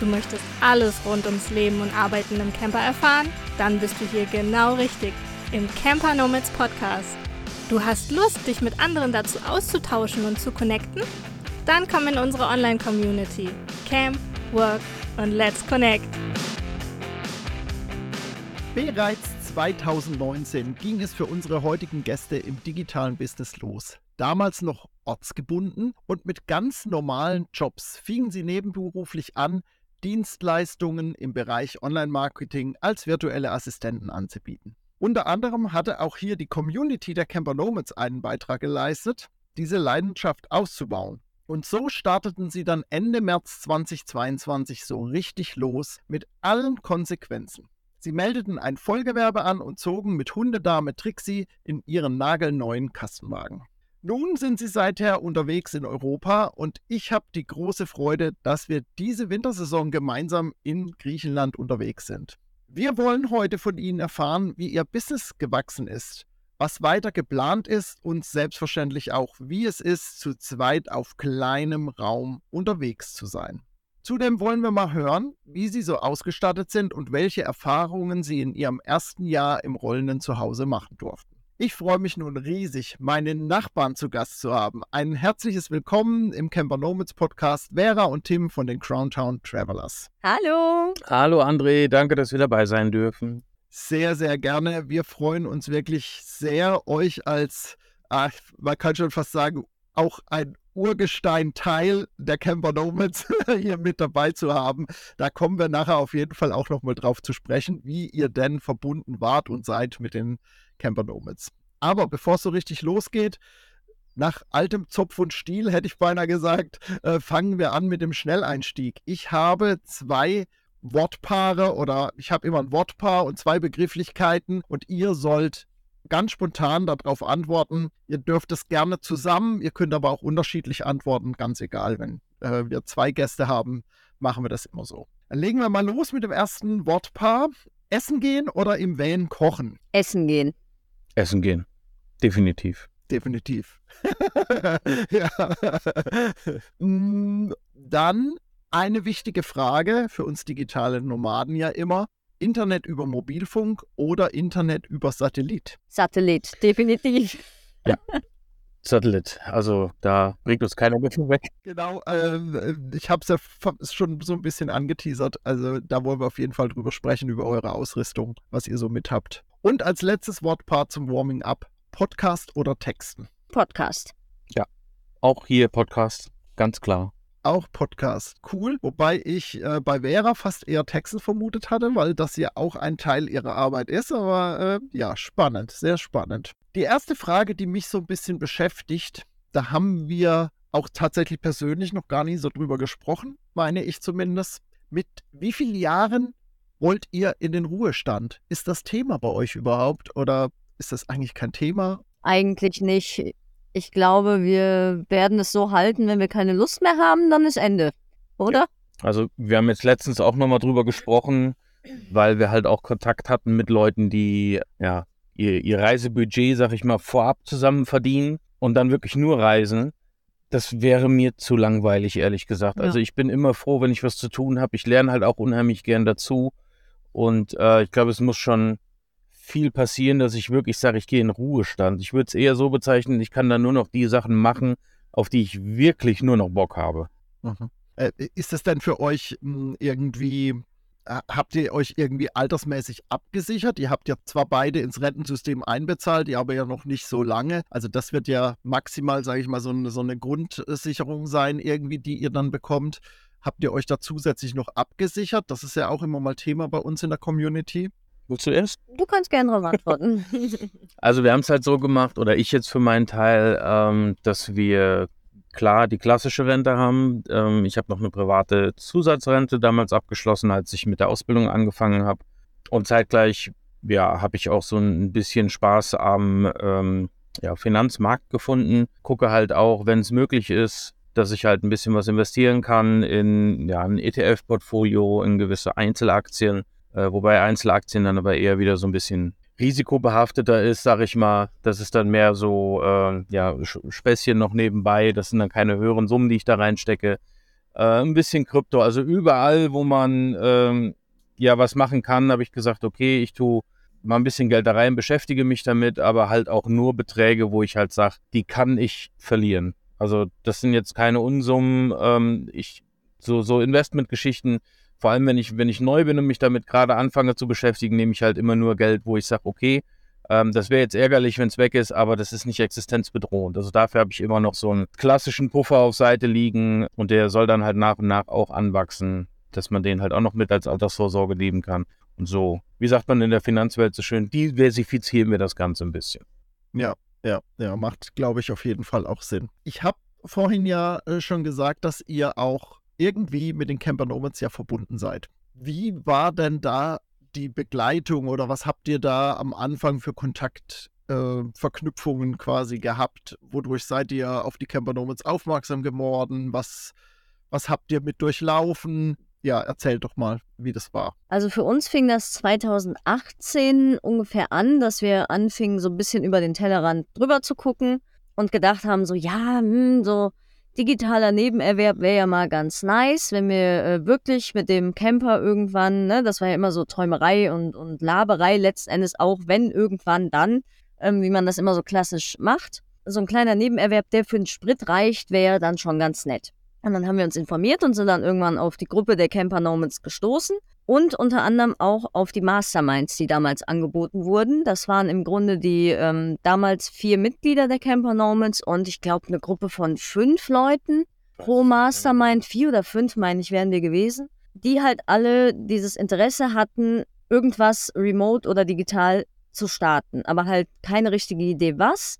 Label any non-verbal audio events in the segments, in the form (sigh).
Du möchtest alles rund ums Leben und Arbeiten im Camper erfahren? Dann bist du hier genau richtig im Camper Nomads Podcast. Du hast Lust, dich mit anderen dazu auszutauschen und zu connecten? Dann komm in unsere Online-Community. Camp, Work und Let's Connect. Bereits 2019 ging es für unsere heutigen Gäste im digitalen Business los. Damals noch ortsgebunden und mit ganz normalen Jobs fingen sie nebenberuflich an, Dienstleistungen im Bereich Online-Marketing als virtuelle Assistenten anzubieten. Unter anderem hatte auch hier die Community der Camper Nomads einen Beitrag geleistet, diese Leidenschaft auszubauen. Und so starteten sie dann Ende März 2022 so richtig los mit allen Konsequenzen. Sie meldeten ein Vollgewerbe an und zogen mit Hundedame Trixie in ihren nagelneuen Kastenwagen. Nun sind sie seither unterwegs in Europa und ich habe die große Freude, dass wir diese Wintersaison gemeinsam in Griechenland unterwegs sind. Wir wollen heute von Ihnen erfahren, wie Ihr Business gewachsen ist, was weiter geplant ist und selbstverständlich auch, wie es ist, zu zweit auf kleinem Raum unterwegs zu sein. Zudem wollen wir mal hören, wie Sie so ausgestattet sind und welche Erfahrungen Sie in Ihrem ersten Jahr im rollenden Zuhause machen durften. Ich freue mich nun riesig, meinen Nachbarn zu Gast zu haben. Ein herzliches Willkommen im Camper Nomads Podcast Vera und Tim von den Crowntown Travelers. Hallo. Hallo André, danke, dass wir dabei sein dürfen. Sehr, sehr gerne. Wir freuen uns wirklich sehr, euch als, ach, man kann schon fast sagen, auch ein Urgestein-Teil der Camper Nomads (laughs) hier mit dabei zu haben. Da kommen wir nachher auf jeden Fall auch nochmal drauf zu sprechen, wie ihr denn verbunden wart und seid mit den Camper Nomads. Aber bevor es so richtig losgeht, nach altem Zopf und Stiel hätte ich beinahe gesagt, äh, fangen wir an mit dem Schnelleinstieg. Ich habe zwei Wortpaare oder ich habe immer ein Wortpaar und zwei Begrifflichkeiten und ihr sollt ganz spontan darauf antworten. Ihr dürft es gerne zusammen, ihr könnt aber auch unterschiedlich antworten, ganz egal. Wenn äh, wir zwei Gäste haben, machen wir das immer so. Dann legen wir mal los mit dem ersten Wortpaar. Essen gehen oder im Van kochen? Essen gehen. Essen gehen. Definitiv. Definitiv. (laughs) ja. Mm, dann eine wichtige Frage für uns digitale Nomaden ja immer. Internet über Mobilfunk oder Internet über Satellit? Satellit, definitiv. Ja. (laughs) Satellit. Also da bringt uns keiner mit weg. Genau, äh, ich habe es ja schon so ein bisschen angeteasert. Also da wollen wir auf jeden Fall drüber sprechen, über eure Ausrüstung, was ihr so mit habt. Und als letztes Wortpaar zum Warming Up, Podcast oder Texten? Podcast. Ja, auch hier Podcast, ganz klar. Auch Podcast, cool. Wobei ich äh, bei Vera fast eher Texte vermutet hatte, weil das ja auch ein Teil ihrer Arbeit ist. Aber äh, ja, spannend, sehr spannend. Die erste Frage, die mich so ein bisschen beschäftigt, da haben wir auch tatsächlich persönlich noch gar nicht so drüber gesprochen, meine ich zumindest. Mit wie vielen Jahren wollt ihr in den Ruhestand? Ist das Thema bei euch überhaupt oder ist das eigentlich kein Thema? Eigentlich nicht. Ich glaube, wir werden es so halten, wenn wir keine Lust mehr haben, dann ist Ende, oder? Also wir haben jetzt letztens auch nochmal drüber gesprochen, weil wir halt auch Kontakt hatten mit Leuten, die ja ihr, ihr Reisebudget, sag ich mal, vorab zusammen verdienen und dann wirklich nur reisen. Das wäre mir zu langweilig, ehrlich gesagt. Ja. Also ich bin immer froh, wenn ich was zu tun habe. Ich lerne halt auch unheimlich gern dazu. Und äh, ich glaube, es muss schon viel passieren, dass ich wirklich sage, ich gehe in Ruhestand. Ich würde es eher so bezeichnen, ich kann dann nur noch die Sachen machen, auf die ich wirklich nur noch Bock habe. Mhm. Äh, ist das denn für euch mh, hm, irgendwie, äh, habt ihr euch irgendwie altersmäßig abgesichert? Ihr habt ja zwar beide ins Rentensystem einbezahlt, ihr aber ja noch nicht so lange. Also das wird ja maximal, sage ich mal, so so eine Grundsicherung sein, irgendwie, die ihr dann bekommt. Habt ihr euch da zusätzlich noch abgesichert? Das ist ja auch immer mal Thema bei uns in der Community. Willst du erst? Du kannst gerne darauf antworten. (laughs) also wir haben es halt so gemacht, oder ich jetzt für meinen Teil, ähm, dass wir klar die klassische Rente haben. Ähm, ich habe noch eine private Zusatzrente damals abgeschlossen, als ich mit der Ausbildung angefangen habe. Und zeitgleich, ja, habe ich auch so ein bisschen Spaß am ähm, ja, Finanzmarkt gefunden. Gucke halt auch, wenn es möglich ist, dass ich halt ein bisschen was investieren kann in ja, ein ETF-Portfolio, in gewisse Einzelaktien, äh, wobei Einzelaktien dann aber eher wieder so ein bisschen risikobehafteter ist, sage ich mal. Das ist dann mehr so, äh, ja, Späßchen noch nebenbei. Das sind dann keine höheren Summen, die ich da reinstecke. äh, ein bisschen Krypto. Also überall, wo man ähm, ja was machen kann, habe ich gesagt, okay, ich tue mal ein bisschen Geld da rein, beschäftige mich damit, aber halt auch nur Beträge, wo ich halt sage, die kann ich verlieren. Also das sind jetzt keine Unsummen. Ähm, ich so so Investmentgeschichten, vor allem wenn ich wenn ich neu bin und mich damit gerade anfange zu beschäftigen, nehme ich halt immer nur Geld, wo ich sage, okay, ähm, das wäre jetzt ärgerlich, wenn es weg ist, aber das ist nicht existenzbedrohend. Also dafür habe ich immer noch so einen klassischen Puffer auf Seite liegen und der soll dann halt nach und nach auch anwachsen, dass man den halt auch noch mit als Altersvorsorge leben kann. Und so, wie sagt man in der Finanzwelt so schön, diversifizieren wir das Ganze ein bisschen. Ja, ja, ja, macht, glaube ich, auf jeden Fall auch Sinn. Ich habe vorhin ja äh, schon gesagt, dass ihr auch irgendwie mit den Camper Nomads ja verbunden seid. Wie war denn da die Begleitung oder was habt ihr da am Anfang für Kontaktverknüpfungen äh, quasi gehabt? Wodurch seid ihr auf die Camper Nomads aufmerksam geworden? Was, was habt ihr mit durchlaufen? Ja, erzähl doch mal, wie das war. Also für uns fing das 2018 ungefähr an, dass wir anfingen, so ein bisschen über den Tellerrand drüber zu gucken und gedacht haben, so ja, hm, so digitaler Nebenerwerb wäre ja mal ganz nice, wenn wir äh, wirklich mit dem Camper irgendwann, ne, das war ja immer so Träumerei und, und Laberei, letztendlich auch, wenn irgendwann dann, ähm, wie man das immer so klassisch macht. So ein kleiner Nebenerwerb, der für den Sprit reicht, wäre dann schon ganz nett. Und dann haben wir uns informiert und sind dann irgendwann auf die Gruppe der Camper Nomads gestoßen und unter anderem auch auf die Masterminds, die damals angeboten wurden. Das waren im Grunde die ähm, damals vier Mitglieder der Camper Nomads und ich glaube eine Gruppe von fünf Leuten pro Mastermind, vier oder fünf meine ich, wären wir gewesen, die halt alle dieses Interesse hatten, irgendwas remote oder digital zu starten, aber halt keine richtige Idee was,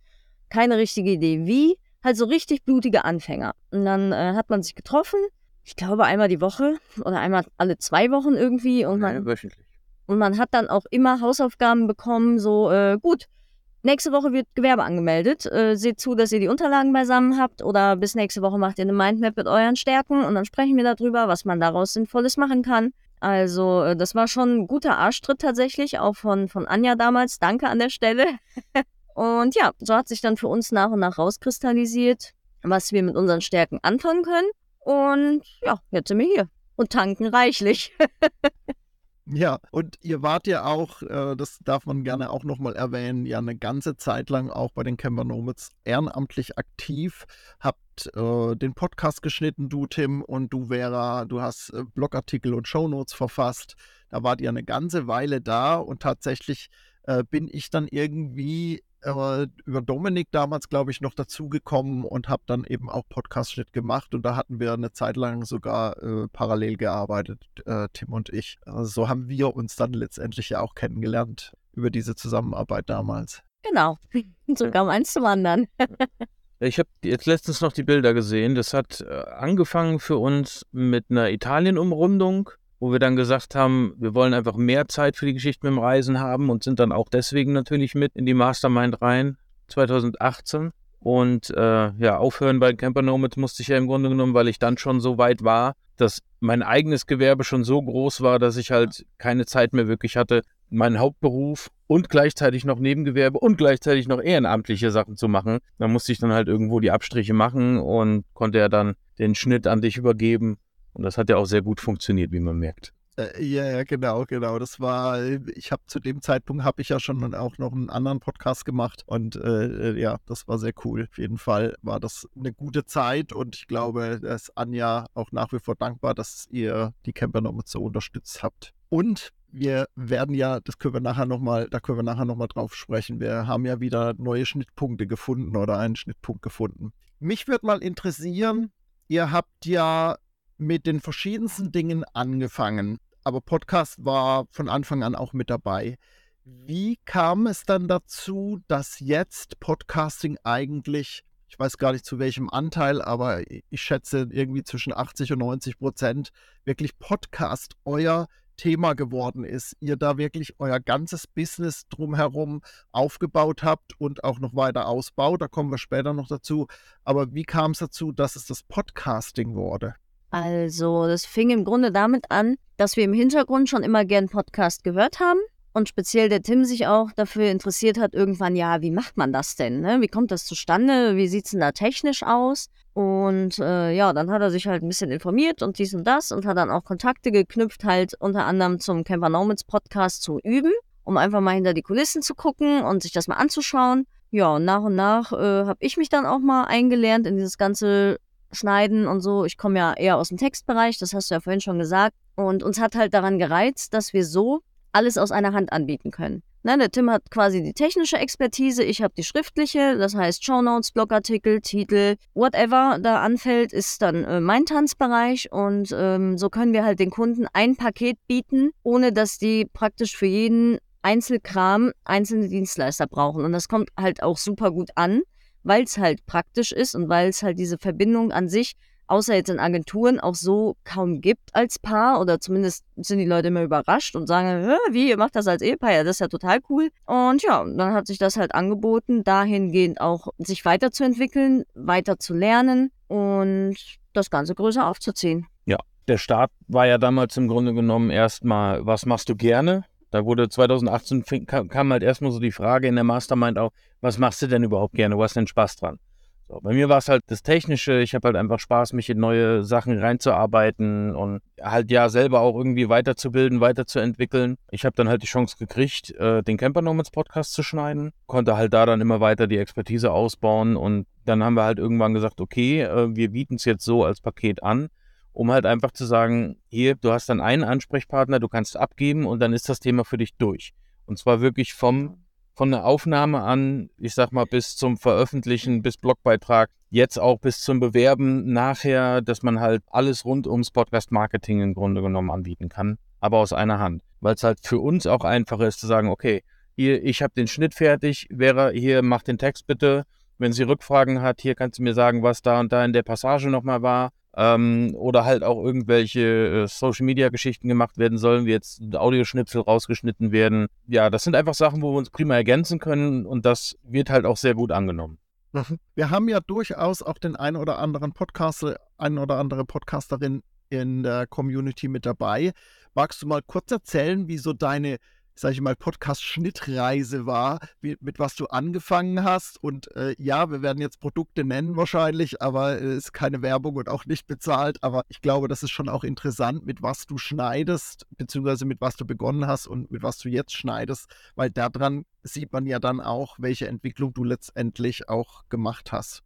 keine richtige Idee wie, halt so richtig blutige Anfänger. Und dann äh, hat man sich getroffen, ich glaube einmal die Woche oder einmal alle zwei Wochen irgendwie. Und man, wöchentlich. Und man hat dann auch immer Hausaufgaben bekommen, so äh, gut, nächste Woche wird Gewerbe angemeldet. Äh, seht zu, dass ihr die Unterlagen beisammen habt oder bis nächste Woche macht ihr eine Mindmap mit euren Stärken und dann sprechen wir darüber, was man daraus Sinnvolles machen kann. Also, äh, das war schon ein guter Arschtritt tatsächlich, auch von, von Anja damals. Danke an der Stelle. (laughs) und ja, so hat sich dann für uns nach und nach rauskristallisiert, was wir mit unseren Stärken anfangen können. Und ja, jetzt sind wir hier und tanken reichlich. (laughs) Ja, und ihr wart ja auch, äh, das darf man gerne auch nochmal erwähnen, ja eine ganze Zeit lang auch bei den Camper Nomads ehrenamtlich aktiv, habt äh, den Podcast geschnitten, du Tim und du Vera, du hast äh, Blogartikel und Shownotes verfasst, da wart ihr eine ganze Weile da und tatsächlich äh, bin ich dann irgendwie äh, über Dominik damals, glaube ich, noch dazugekommen und habe dann eben auch Podcast-Schnitt gemacht. Und da hatten wir eine Zeit lang sogar äh, parallel gearbeitet, äh, Tim und ich. Also so haben wir uns dann letztendlich ja auch kennengelernt über diese Zusammenarbeit damals. Genau, (laughs) so kam eins zum anderen. Ich habe jetzt letztens noch die Bilder gesehen. Das hat äh, angefangen für uns mit einer Italien-Umrundung wo wir dann gesagt haben, wir wollen einfach mehr Zeit für die Geschichte mit dem Reisen haben und sind dann auch deswegen natürlich mit in die Mastermind rein, 2018. Und äh, ja, aufhören bei Camper Nomads musste ich ja im Grunde genommen, weil ich dann schon so weit war, dass mein eigenes Gewerbe schon so groß war, dass ich halt keine Zeit mehr wirklich hatte, meinen Hauptberuf und gleichzeitig noch Nebengewerbe und gleichzeitig noch ehrenamtliche Sachen zu machen. Da musste ich dann halt irgendwo die Abstriche machen und konnte ja dann den Schnitt an dich übergeben und das hat ja auch sehr gut funktioniert, wie man merkt. Äh, ja, ja, genau, genau. Das war, ich habe zu dem Zeitpunkt habe ich ja schon auch noch einen anderen Podcast gemacht und äh, äh, ja, das war sehr cool. Auf jeden Fall war das eine gute Zeit und ich glaube, dass Anja auch nach wie vor dankbar, dass ihr die Camper noch mit so unterstützt habt. Und wir werden ja, das können wir nachher nochmal, da können wir nachher nochmal drauf sprechen. Wir haben ja wieder neue Schnittpunkte gefunden oder einen Schnittpunkt gefunden. Mich würde mal interessieren, ihr habt ja mit den verschiedensten Dingen angefangen, aber Podcast war von Anfang an auch mit dabei. Wie kam es dann dazu, dass jetzt Podcasting eigentlich, ich weiß gar nicht zu welchem Anteil, aber ich schätze irgendwie zwischen 80 und 90 Prozent, wirklich Podcast euer Thema geworden ist, ihr da wirklich euer ganzes Business drumherum aufgebaut habt und auch noch weiter ausbaut. Da kommen wir später noch dazu. Aber wie kam es dazu, dass es das Podcasting wurde? Also, das fing im Grunde damit an, dass wir im Hintergrund schon immer gern Podcast gehört haben und speziell der Tim sich auch dafür interessiert hat, irgendwann, ja, wie macht man das denn? Ne? Wie kommt das zustande? Wie sieht es denn da technisch aus? Und äh, ja, dann hat er sich halt ein bisschen informiert und dies und das und hat dann auch Kontakte geknüpft, halt unter anderem zum Camper Nomads Podcast zu üben, um einfach mal hinter die Kulissen zu gucken und sich das mal anzuschauen. Ja, und nach und nach äh, habe ich mich dann auch mal eingelernt in dieses ganze Schneiden und so. Ich komme ja eher aus dem Textbereich, das hast du ja vorhin schon gesagt. Und uns hat halt daran gereizt, dass wir so alles aus einer Hand anbieten können. Ne, der Tim hat quasi die technische Expertise, ich habe die schriftliche, das heißt Shownotes, Blogartikel, Titel, whatever da anfällt, ist dann äh, mein Tanzbereich und ähm, so können wir halt den Kunden ein Paket bieten, ohne dass die praktisch für jeden Einzelkram einzelne Dienstleister brauchen. Und das kommt halt auch super gut an, weil es halt praktisch ist und weil es halt diese Verbindung an sich außer jetzt in Agenturen auch so kaum gibt als Paar oder zumindest sind die Leute immer überrascht und sagen, wie, ihr macht das als Ehepaar, ja, das ist ja total cool. Und ja, dann hat sich das halt angeboten, dahingehend auch sich weiterzuentwickeln, weiter zu lernen und das Ganze größer aufzuziehen. Ja, der Start war ja damals im Grunde genommen erstmal, was machst du gerne? Da wurde 2018 kam halt erstmal so die Frage in der Mastermind auch, was machst du denn überhaupt gerne? Wo hast du denn Spaß dran? So, bei mir war es halt das Technische. Ich habe halt einfach Spaß, mich in neue Sachen reinzuarbeiten und halt ja selber auch irgendwie weiterzubilden, weiterzuentwickeln. Ich habe dann halt die Chance gekriegt, äh, den Camper Nomads Podcast zu schneiden. Konnte halt da dann immer weiter die Expertise ausbauen und dann haben wir halt irgendwann gesagt, okay, äh, wir bieten es jetzt so als Paket an um halt einfach zu sagen, hier, du hast dann einen Ansprechpartner, du kannst abgeben und dann ist das Thema für dich durch. Und zwar wirklich vom von der Aufnahme an, ich sag mal, bis zum Veröffentlichen, bis Blogbeitrag, jetzt auch bis zum Bewerben nachher, dass man halt alles rund ums Podcast-Marketing im Grunde genommen anbieten kann, aber aus einer Hand. Weil es halt für uns auch einfacher ist zu sagen, okay, hier, ich habe den Schnitt fertig, wäre hier, mach den Text bitte. Wenn sie Rückfragen hat, hier kannst du mir sagen, was da und da in der Passage nochmal war ähm, oder halt auch irgendwelche äh, Social-Media-Geschichten gemacht werden sollen, wie jetzt Audioschnipsel rausgeschnitten werden. Ja, das sind einfach Sachen, wo wir uns prima ergänzen können und das wird halt auch sehr gut angenommen. Mhm. Wir haben ja durchaus auch den einen oder anderen Podcaster, eine oder andere Podcasterin in der Community mit dabei. Magst du mal kurz erzählen, wie so deine sag ich mal, Podcast-Schnittreise war, wie, mit was du angefangen hast. Und äh, ja, wir werden jetzt Produkte nennen wahrscheinlich, aber es äh, ist keine Werbung und auch nicht bezahlt. Aber ich glaube, das ist schon auch interessant, mit was du schneidest, beziehungsweise mit was du begonnen hast und mit was du jetzt schneidest, weil daran sieht man ja dann auch, welche Entwicklung du letztendlich auch gemacht hast.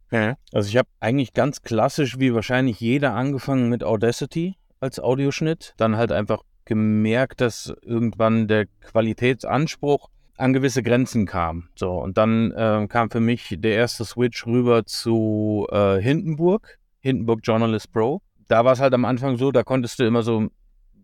Also ich habe eigentlich ganz klassisch, wie wahrscheinlich jeder, angefangen mit Audacity als Audioschnitt, dann halt einfach gemerkt, dass irgendwann der Qualitätsanspruch an gewisse Grenzen kam. So, und dann äh, kam für mich der erste Switch rüber zu äh, Hindenburg, Hindenburg Journalist Pro. Da war es halt am Anfang so, da konntest du immer so,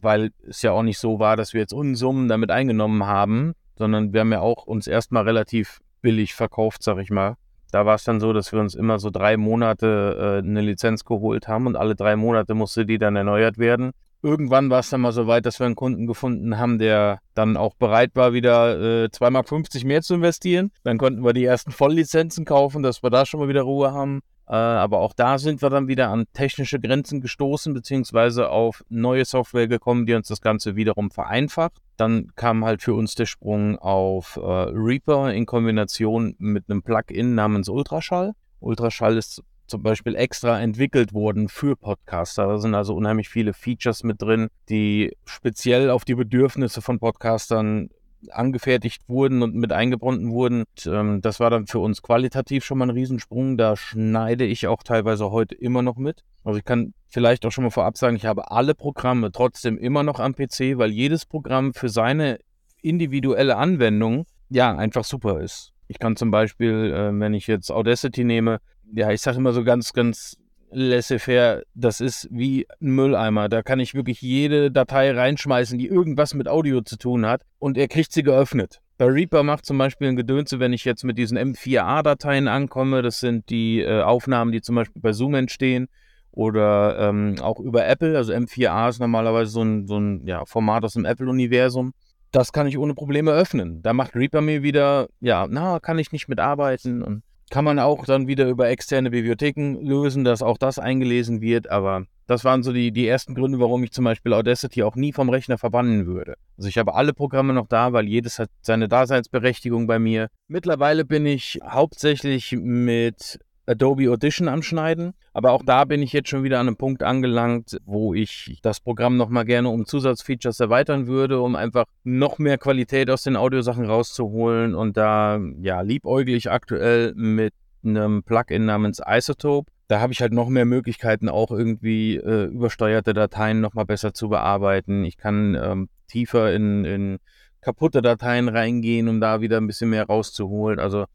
weil es ja auch nicht so war, dass wir jetzt Unsummen damit eingenommen haben, sondern wir haben ja auch uns erstmal relativ billig verkauft, sag ich mal. Da war es dann so, dass wir uns immer so drei Monate äh, eine Lizenz geholt haben und alle drei Monate musste die dann erneuert werden irgendwann war es dann mal so weit, dass wir einen Kunden gefunden haben, der dann auch bereit war, wieder äh, 2,50 Mark mehr zu investieren. Dann konnten wir die ersten Volllizenzen kaufen, dass wir da schon mal wieder Ruhe haben. Äh, aber auch da sind wir dann wieder an technische Grenzen gestoßen, beziehungsweise auf neue Software gekommen, die uns das Ganze wiederum vereinfacht. Dann kam halt für uns der Sprung auf äh, Reaper in Kombination mit einem Plugin namens Ultraschall. Ultraschall ist zum Beispiel extra entwickelt wurden für Podcaster. Da sind also unheimlich viele Features mit drin, die speziell auf die Bedürfnisse von Podcastern angefertigt wurden und mit eingebunden wurden. Ähm, das war dann für uns qualitativ schon mal ein Riesensprung. Da schneide ich auch teilweise heute immer noch mit. Also ich kann vielleicht auch schon mal vorab sagen, ich habe alle Programme trotzdem immer noch am PC, weil jedes Programm für seine individuelle Anwendung ja einfach super ist. Ich kann zum Beispiel, äh, wenn ich jetzt Audacity nehme, ja, ich sage immer so ganz, ganz laissez-faire, das ist wie ein Mülleimer. Da kann ich wirklich jede Datei reinschmeißen, die irgendwas mit Audio zu tun hat und er kriegt sie geöffnet. Bei Reaper macht zum Beispiel ein Gedönse, wenn ich jetzt mit diesen M4A-Dateien ankomme, das sind die äh, Aufnahmen, die zum Beispiel bei Zoom entstehen oder ähm, auch über Apple. Also M4A ist normalerweise so ein, so ein ja, Format aus dem Apple-Universum. Das kann ich ohne Probleme öffnen. Da macht Reaper mir wieder, ja, na, kann ich nicht mitarbeiten und kann man auch dann wieder über externe Bibliotheken lösen, dass auch das eingelesen wird. Aber das waren so die, die ersten Gründe, warum ich zum Beispiel Audacity auch nie vom Rechner verbannen würde. Also ich habe alle Programme noch da, weil jedes hat seine Daseinsberechtigung bei mir. Mittlerweile bin ich hauptsächlich mit Adobe Audition am Schneiden. Aber auch da bin ich jetzt schon wieder an einem Punkt angelangt, wo ich das Programm nochmal gerne um Zusatzfeatures erweitern würde, um einfach noch mehr Qualität aus den Audiosachen rauszuholen. Und da, ja, liebäugle ich aktuell mit einem Plugin namens Isotope. Da habe ich halt noch mehr Möglichkeiten, auch irgendwie äh, übersteuerte Dateien nochmal besser zu bearbeiten. Ich kann ähm, tiefer in, in kaputte Dateien reingehen, um da wieder ein bisschen mehr rauszuholen. Also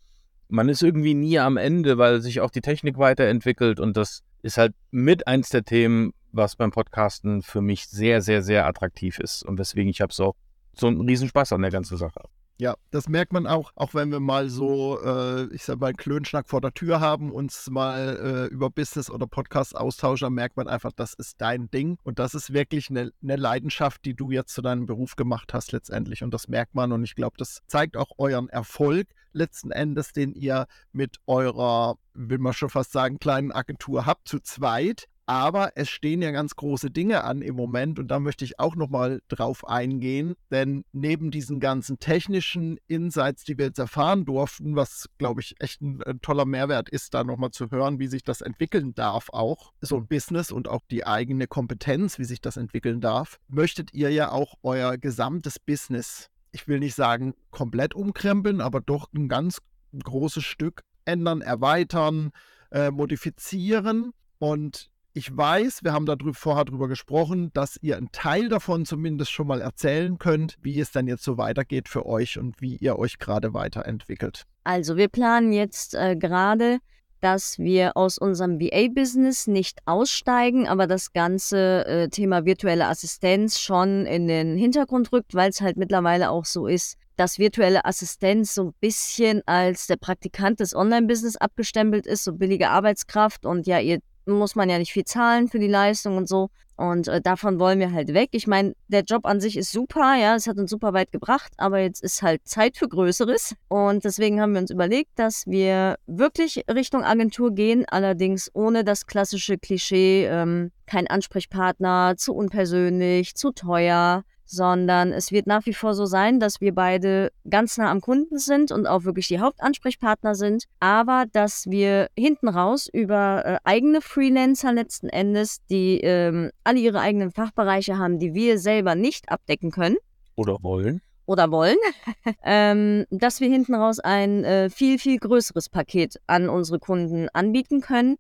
man ist irgendwie nie am Ende, weil sich auch die Technik weiterentwickelt und das ist halt mit eins der Themen, was beim Podcasten für mich sehr, sehr, sehr attraktiv ist und weswegen ich habe so, so einen Riesenspaß an der ganzen Sache. Ja, das merkt man auch, auch wenn wir mal so, äh, ich sag mal, Klönschnack vor der Tür haben, uns mal äh, über Business oder Podcast austauschen, merkt man einfach, das ist dein Ding. Und das ist wirklich eine, eine Leidenschaft, die du jetzt zu deinem Beruf gemacht hast letztendlich. Und das merkt man. Und ich glaube, das zeigt auch euren Erfolg letzten Endes, den ihr mit eurer, will man schon fast sagen, kleinen Agentur habt, zu zweit. Aber es stehen ja ganz große Dinge an im Moment und da möchte ich auch nochmal drauf eingehen, denn neben diesen ganzen technischen Insights, die wir jetzt erfahren durften, was glaube ich echt ein, ein, toller Mehrwert ist, da nochmal zu hören, wie sich das entwickeln darf, auch so ein Business und auch die eigene Kompetenz, wie sich das entwickeln darf, möchtet ihr ja auch euer gesamtes Business, ich will nicht sagen komplett umkrempeln, aber doch ein ganz großes Stück ändern, erweitern, äh, modifizieren und ich weiß, wir haben darüber, vorher darüber gesprochen, dass ihr einen Teil davon zumindest schon mal erzählen könnt, wie es dann jetzt so weitergeht für euch und wie ihr euch gerade weiterentwickelt. Also wir planen jetzt äh, gerade, dass wir aus unserem VA-Business nicht aussteigen, aber das ganze äh, Thema virtuelle Assistenz schon in den Hintergrund rückt, weil es halt mittlerweile auch so ist, dass virtuelle Assistenz so ein bisschen als der Praktikant des Online-Business abgestempelt ist, so billige Arbeitskraft und ja, ihr muss man ja nicht viel zahlen für die Leistung und so. Und äh, davon wollen wir halt weg. Ich meine, der Job an sich ist super, ja, es hat uns super weit gebracht, aber jetzt ist halt Zeit für Größeres. Und deswegen haben wir uns überlegt, dass wir wirklich Richtung Agentur gehen, allerdings ohne das klassische Klischee, ähm, kein Ansprechpartner, zu unpersönlich, zu teuer sondern es wird nach wie vor so sein, dass wir beide ganz nah am Kunden sind und auch wirklich die Hauptansprechpartner sind, aber dass wir hinten raus über äh, eigene Freelancer letzten Endes, die ähm, alle ihre eigenen Fachbereiche haben, die wir selber nicht abdecken können. Oder wollen. Oder wollen, (laughs) ähm, dass wir hinten raus ein äh, viel, viel größeres Paket an unsere Kunden anbieten können.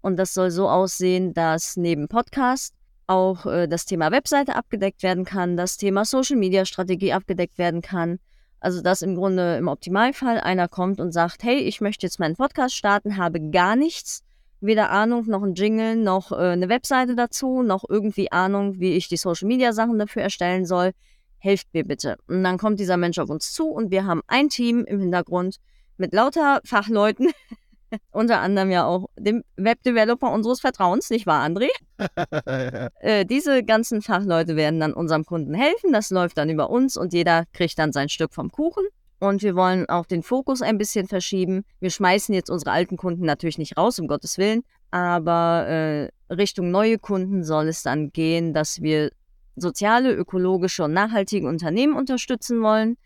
Und das soll so aussehen, dass neben Podcast auch äh, das Thema Webseite abgedeckt werden kann, das Thema Social-Media-Strategie abgedeckt werden kann. Also dass im Grunde im Optimalfall einer kommt und sagt, hey, ich möchte jetzt meinen Podcast starten, habe gar nichts, weder Ahnung, noch ein Jingle, noch äh, eine Webseite dazu, noch irgendwie Ahnung, wie ich die Social-Media-Sachen dafür erstellen soll. Helft mir bitte. Und dann kommt dieser Mensch auf uns zu und wir haben ein Team im Hintergrund mit lauter Fachleuten, (laughs) (laughs) unter anderem ja auch dem Webdeveloper unseres Vertrauens, nicht wahr, André? (laughs) äh, diese ganzen Fachleute werden dann unserem Kunden helfen. Das läuft dann über uns und jeder kriegt dann sein Stück vom Kuchen. Und wir wollen auch den Fokus ein bisschen verschieben. Wir schmeißen jetzt unsere alten Kunden natürlich nicht raus, um Gottes Willen. Aber äh, Richtung neue Kunden soll es dann gehen, dass wir soziale, ökologische und nachhaltige Unternehmen unterstützen wollen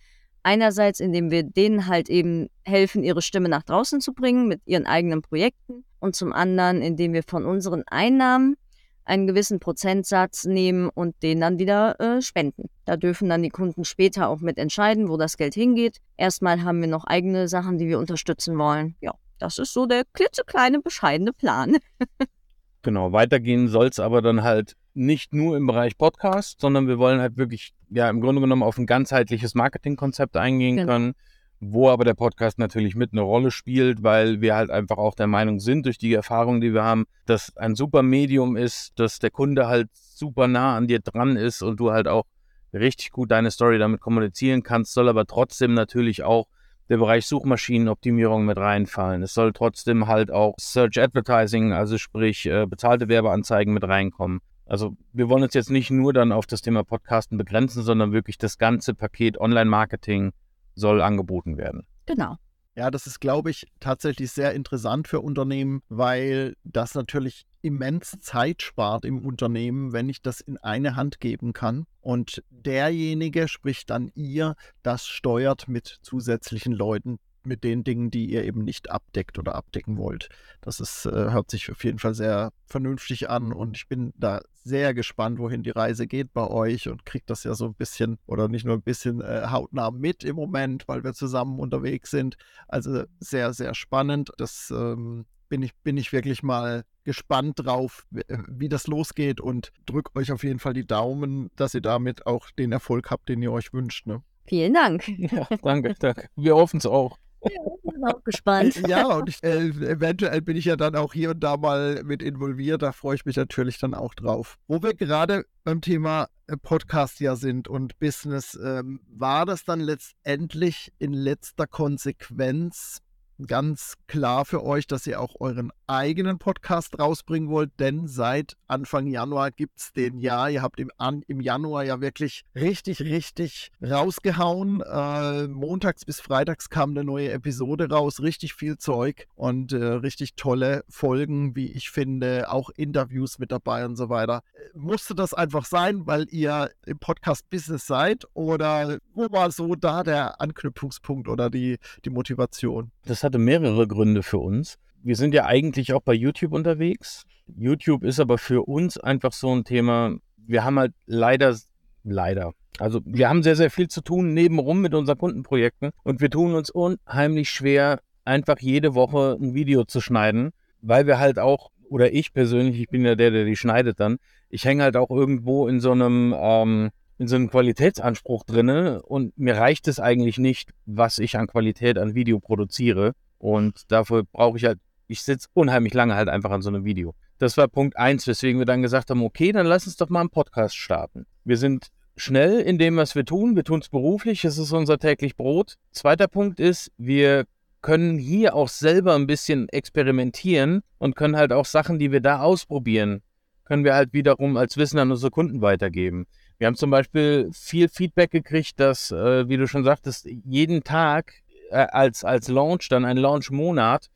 Einerseits, indem wir denen halt eben helfen, ihre Stimme nach draußen zu bringen mit ihren eigenen Projekten. Und zum anderen, indem wir von unseren Einnahmen einen gewissen Prozentsatz nehmen und den dann wieder äh, spenden. Da dürfen dann die Kunden später auch mit entscheiden, wo das Geld hingeht. Erstmal haben wir noch eigene Sachen, die wir unterstützen wollen. Ja, das ist so der klitzekleine, bescheidene Plan. (laughs) genau, weitergehen soll es aber dann halt nicht nur im Bereich Podcast, sondern wir wollen halt wirklich, ja, im Grunde genommen auf ein ganzheitliches Marketingkonzept eingehen genau. können, wo aber der Podcast natürlich mit eine Rolle spielt, weil wir halt einfach auch der Meinung sind, durch die Erfahrung, die wir haben, dass ein super Medium ist, dass der Kunde halt super nah an dir dran ist und du halt auch richtig gut deine Story damit kommunizieren kannst, soll aber trotzdem natürlich auch der Bereich Suchmaschinenoptimierung mit reinfallen. Es soll trotzdem halt auch Search Advertising, also sprich äh, bezahlte Werbeanzeigen mit reinkommen. Also wir wollen uns jetzt nicht nur dann auf das Thema Podcasten begrenzen, sondern wirklich das ganze Paket Online-Marketing soll angeboten werden. Genau. Ja, das ist, glaube ich, tatsächlich sehr interessant für Unternehmen, weil das natürlich immens Zeit spart im Unternehmen, wenn ich das in eine Hand geben kann. Und derjenige, sprich dann ihr, das steuert mit zusätzlichen Leuten mit den Dingen, die ihr eben nicht abdeckt oder abdecken wollt. Das ist, äh, hört sich auf jeden Fall sehr vernünftig an und ich bin da sehr gespannt, wohin die Reise geht bei euch und kriegt das ja so ein bisschen oder nicht nur ein bisschen äh, hautnah mit im Moment, weil wir zusammen unterwegs sind. Also sehr, sehr spannend. Das ähm, bin ich, bin ich wirklich mal gespannt drauf, äh, wie das losgeht und drückt euch auf jeden Fall die Daumen, dass ihr damit auch den Erfolg habt, den ihr euch wünscht. Ne? Vielen Dank. Ja, danke, danke. Wir hoffen es auch. Ja, (laughs) bin auch gespannt. Ja, und ich, äh, eventuell bin ich ja dann auch hier und da mal mit involviert. Da freue ich mich natürlich dann auch drauf. Wo wir gerade beim Thema äh, Podcast ja sind und Business, ähm, war das dann letztendlich in letzter Konsequenz ganz klar für euch, dass ihr auch euren eigenen Podcast rausbringen wollt, denn seit Anfang Januar gibt es den ja. Ihr habt im, an, im Januar ja wirklich richtig, richtig rausgehauen. Äh, montags bis freitags kam eine neue Episode raus, richtig viel Zeug und äh, richtig tolle Folgen, wie ich finde, auch Interviews mit dabei und so weiter. Musste das einfach sein, weil ihr im Podcast-Business seid oder wo war so da der Anknüpfungspunkt oder die, die Motivation? Das hatte mehrere Gründe für uns. Wir sind ja eigentlich auch bei YouTube unterwegs. YouTube ist aber für uns einfach so ein Thema. Wir haben halt leider, leider, also wir haben sehr, sehr viel zu tun nebenrum mit unseren Kundenprojekten und wir tun uns unheimlich schwer, einfach jede Woche ein Video zu schneiden, weil wir halt auch, oder ich persönlich, ich bin ja der, der die schneidet dann, ich hänge halt auch irgendwo in so einem, ähm, in so einem Qualitätsanspruch drinne und mir reicht es eigentlich nicht, was ich an Qualität an Video produziere. Und dafür brauche ich halt, ich sitze unheimlich lange halt einfach an so einem Video. Das war Punkt eins, weswegen wir dann gesagt haben, okay, dann lass uns doch mal einen Podcast starten. Wir sind schnell in dem, was wir tun. Wir tun es beruflich, es ist unser täglich Brot. Zweiter Punkt ist, wir können hier auch selber ein bisschen experimentieren und können halt auch Sachen, die wir da ausprobieren, können wir halt wiederum als Wissen an unsere Kunden weitergeben. Wir haben zum Beispiel viel Feedback gekriegt, dass, äh, wie du schon sagtest, jeden Tag äh, als, als Launch, dann ein Launch-Monat,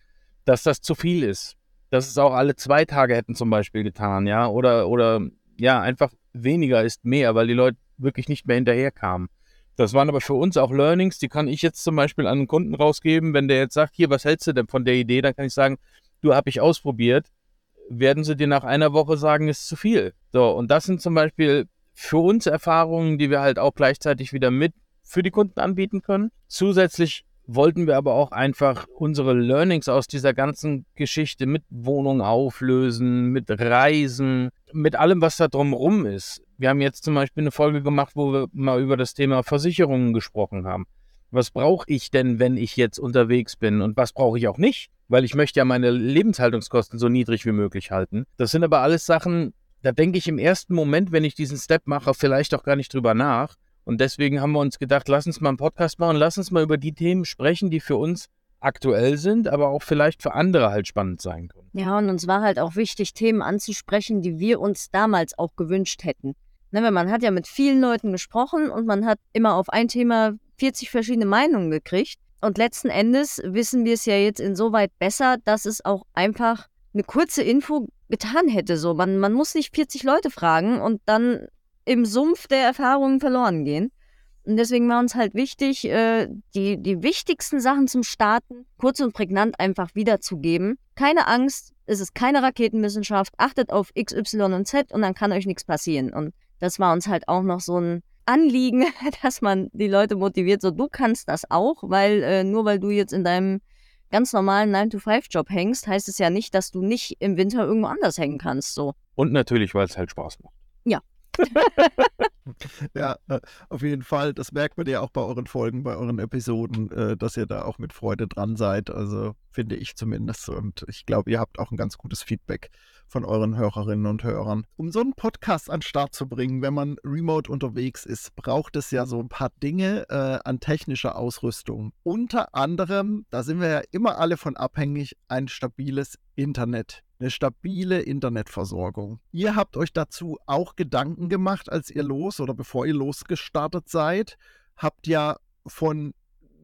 dass das zu viel ist. Dass es auch alle zwei Tage hätten zum Beispiel getan, ja, oder, oder ja, einfach weniger ist mehr, weil die Leute wirklich nicht mehr hinterherkamen. Das waren aber für uns auch Learnings, die kann ich jetzt zum Beispiel an einen Kunden rausgeben. Wenn der jetzt sagt, hier, was hältst du denn von der Idee, dann kann ich sagen, du habe ich ausprobiert, werden sie dir nach einer Woche sagen, ist zu viel. So, und das sind zum Beispiel für uns Erfahrungen, die wir halt auch gleichzeitig wieder mit für die Kunden anbieten können. Zusätzlich wollten wir aber auch einfach unsere Learnings aus dieser ganzen Geschichte mit Wohnung auflösen, mit Reisen, mit allem, was da drumherum ist. Wir haben jetzt zum Beispiel eine Folge gemacht, wo wir mal über das Thema Versicherungen gesprochen haben. Was brauche ich denn, wenn ich jetzt unterwegs bin und was brauche ich auch nicht? Weil ich möchte ja meine Lebenshaltungskosten so niedrig wie möglich halten. Das sind aber alles Sachen, da denke ich im ersten Moment, wenn ich diesen Step mache, vielleicht auch gar nicht drüber nach. Und deswegen haben wir uns gedacht, lass uns mal einen Podcast machen, lass uns mal über die Themen sprechen, die für uns aktuell sind, aber auch vielleicht für andere halt spannend sein können. Ja, und uns war halt auch wichtig, Themen anzusprechen, die wir uns damals auch gewünscht hätten. Ne, man hat ja mit vielen Leuten gesprochen und man hat immer auf ein Thema 40 verschiedene Meinungen gekriegt. Und letzten Endes wissen wir es ja jetzt insoweit besser, dass es auch einfach eine kurze Info getan hätte. So, man, man muss nicht 40 Leute fragen und dann im Sumpf der Erfahrungen verloren gehen. Und deswegen war uns halt wichtig, äh, die, die wichtigsten Sachen zum Starten kurz und prägnant einfach wiederzugeben. Keine Angst, es ist keine Raketenwissenschaft, achtet auf X, Y und Z und dann kann euch nichts passieren. Und das war uns halt auch noch so ein Anliegen, (laughs) dass man die Leute motiviert, so du kannst das auch, weil äh, nur weil du jetzt in deinem ganz normalen 9-to-5-Job hängst, heißt es ja nicht, dass du nicht im Winter irgendwo anders hängen kannst. So. Und natürlich, weil es halt Spaß macht. Ja, (laughs) ja, äh, auf jeden Fall. Das merkt man ja auch bei euren Folgen, bei euren Episoden, äh, dass ihr da auch mit Freude dran seid. Also finde ich zumindest. Und ich glaube, ihr habt auch ein ganz gutes Feedback von euren Hörerinnen und Hörern. Um so einen Podcast an den Start zu bringen, wenn man remote unterwegs ist, braucht es ja so ein paar Dinge äh, an technischer Ausrüstung. Unter anderem, da sind wir ja immer alle von abhängig, ein stabiles Internet eine stabile Internetversorgung. Ihr habt euch dazu auch Gedanken gemacht, als ihr los oder bevor ihr losgestartet seid. Habt ja von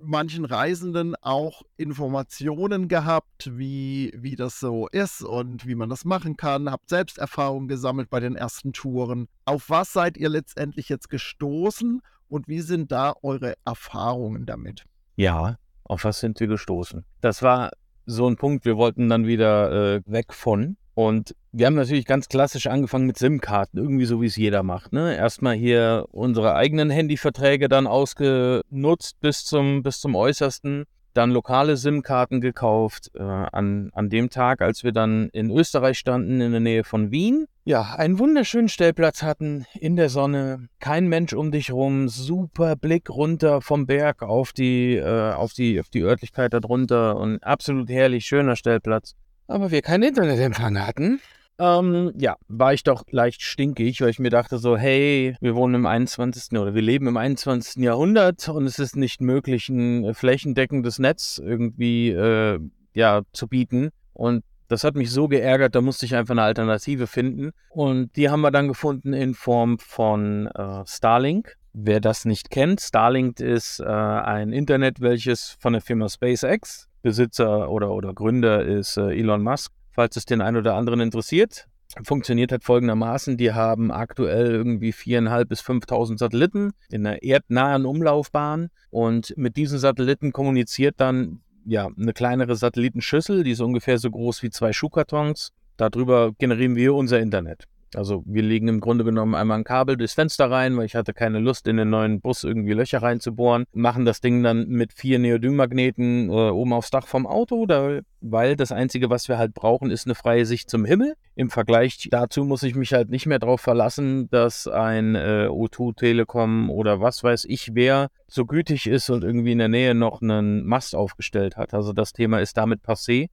manchen Reisenden auch Informationen gehabt, wie, wie das so ist und wie man das machen kann. Habt selbst Erfahrungen gesammelt bei den ersten Touren. Auf was seid ihr letztendlich jetzt gestoßen und wie sind da eure Erfahrungen damit? Ja, Auf was sind wir gestoßen? Das war so ein Punkt, wir wollten dann wieder äh, weg von. Und wir haben natürlich ganz klassisch angefangen mit SIM-Karten, irgendwie so wie es jeder macht. Ne? Erstmal hier unsere eigenen Handyverträge dann ausgenutzt bis zum, bis zum Äußersten dann lokale SIM-Karten gekauft äh, an, an dem Tag, als wir dann in Österreich standen, in der Nähe von Wien. Ja, einen wunderschönen Stellplatz hatten, in der Sonne, kein Mensch um dich rum, super Blick runter vom Berg auf die, äh, auf die, auf die Örtlichkeit darunter und absolut herrlich, schöner Stellplatz. Aber wir keinen Internetempfang hatten, ähm, ja, war ich doch leicht stinkig, weil ich mir dachte so, hey, wir wohnen im 21. oder wir leben im 21. Jahrhundert und es ist nicht möglich, ein flächendeckendes Netz irgendwie äh, ja, zu bieten. Und das hat mich so geärgert, da musste ich einfach eine Alternative finden. Und die haben wir dann gefunden in Form von äh, Starlink. Wer das nicht kennt, Starlink ist äh, ein Internet, welches von der Firma SpaceX, Besitzer oder, oder Gründer ist äh, Elon Musk, falls es den einen oder anderen interessiert. Funktioniert halt folgendermaßen, die haben aktuell irgendwie 4.500 bis 5.000 Satelliten in einer erdnahen Umlaufbahn und mit diesen Satelliten kommuniziert dann ja eine kleinere Satellitenschüssel, die ist ungefähr so groß wie zwei Schuhkartons. Darüber generieren wir unser Internet. Also wir legen im Grunde genommen einmal ein Kabel durchs Fenster rein, weil ich hatte keine Lust, in den neuen Bus irgendwie Löcher reinzubohren. Machen das Ding dann mit vier Neodym-Magneten äh, oben aufs Dach vom Auto, da, weil das Einzige, was wir halt brauchen, ist eine freie Sicht zum Himmel. Im Vergleich dazu muss ich mich halt nicht mehr darauf verlassen, dass ein äh, O2 Telekom oder was weiß ich wer so gütig ist und irgendwie in der Nähe noch einen Mast aufgestellt hat. Also das Thema ist damit passé.